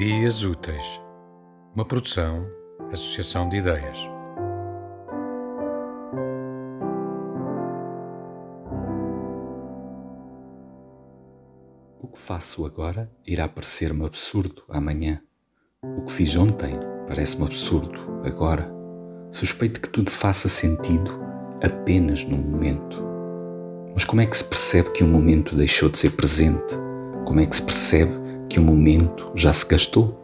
Ideias Úteis, uma produção, associação de ideias. O que faço agora irá parecer-me absurdo amanhã. O que fiz ontem parece-me absurdo agora. Suspeito que tudo faça sentido apenas no momento. Mas como é que se percebe que um momento deixou de ser presente? Como é que se percebe que o momento já se gastou?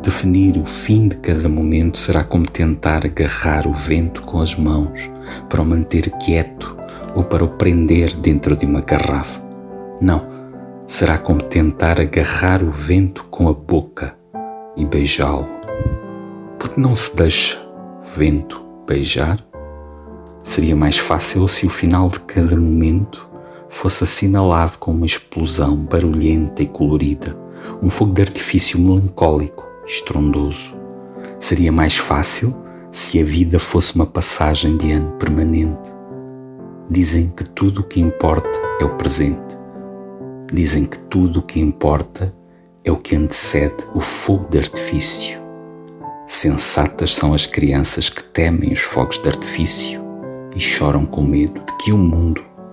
Definir o fim de cada momento será como tentar agarrar o vento com as mãos para o manter quieto ou para o prender dentro de uma garrafa. Não, será como tentar agarrar o vento com a boca e beijá-lo. Porque não se deixa o vento beijar? Seria mais fácil se o final de cada momento fosse assinalado com uma explosão barulhenta e colorida, um fogo de artifício melancólico, estrondoso. Seria mais fácil se a vida fosse uma passagem de ano permanente. Dizem que tudo o que importa é o presente. Dizem que tudo o que importa é o que antecede o fogo de artifício. Sensatas são as crianças que temem os fogos de artifício e choram com medo de que o mundo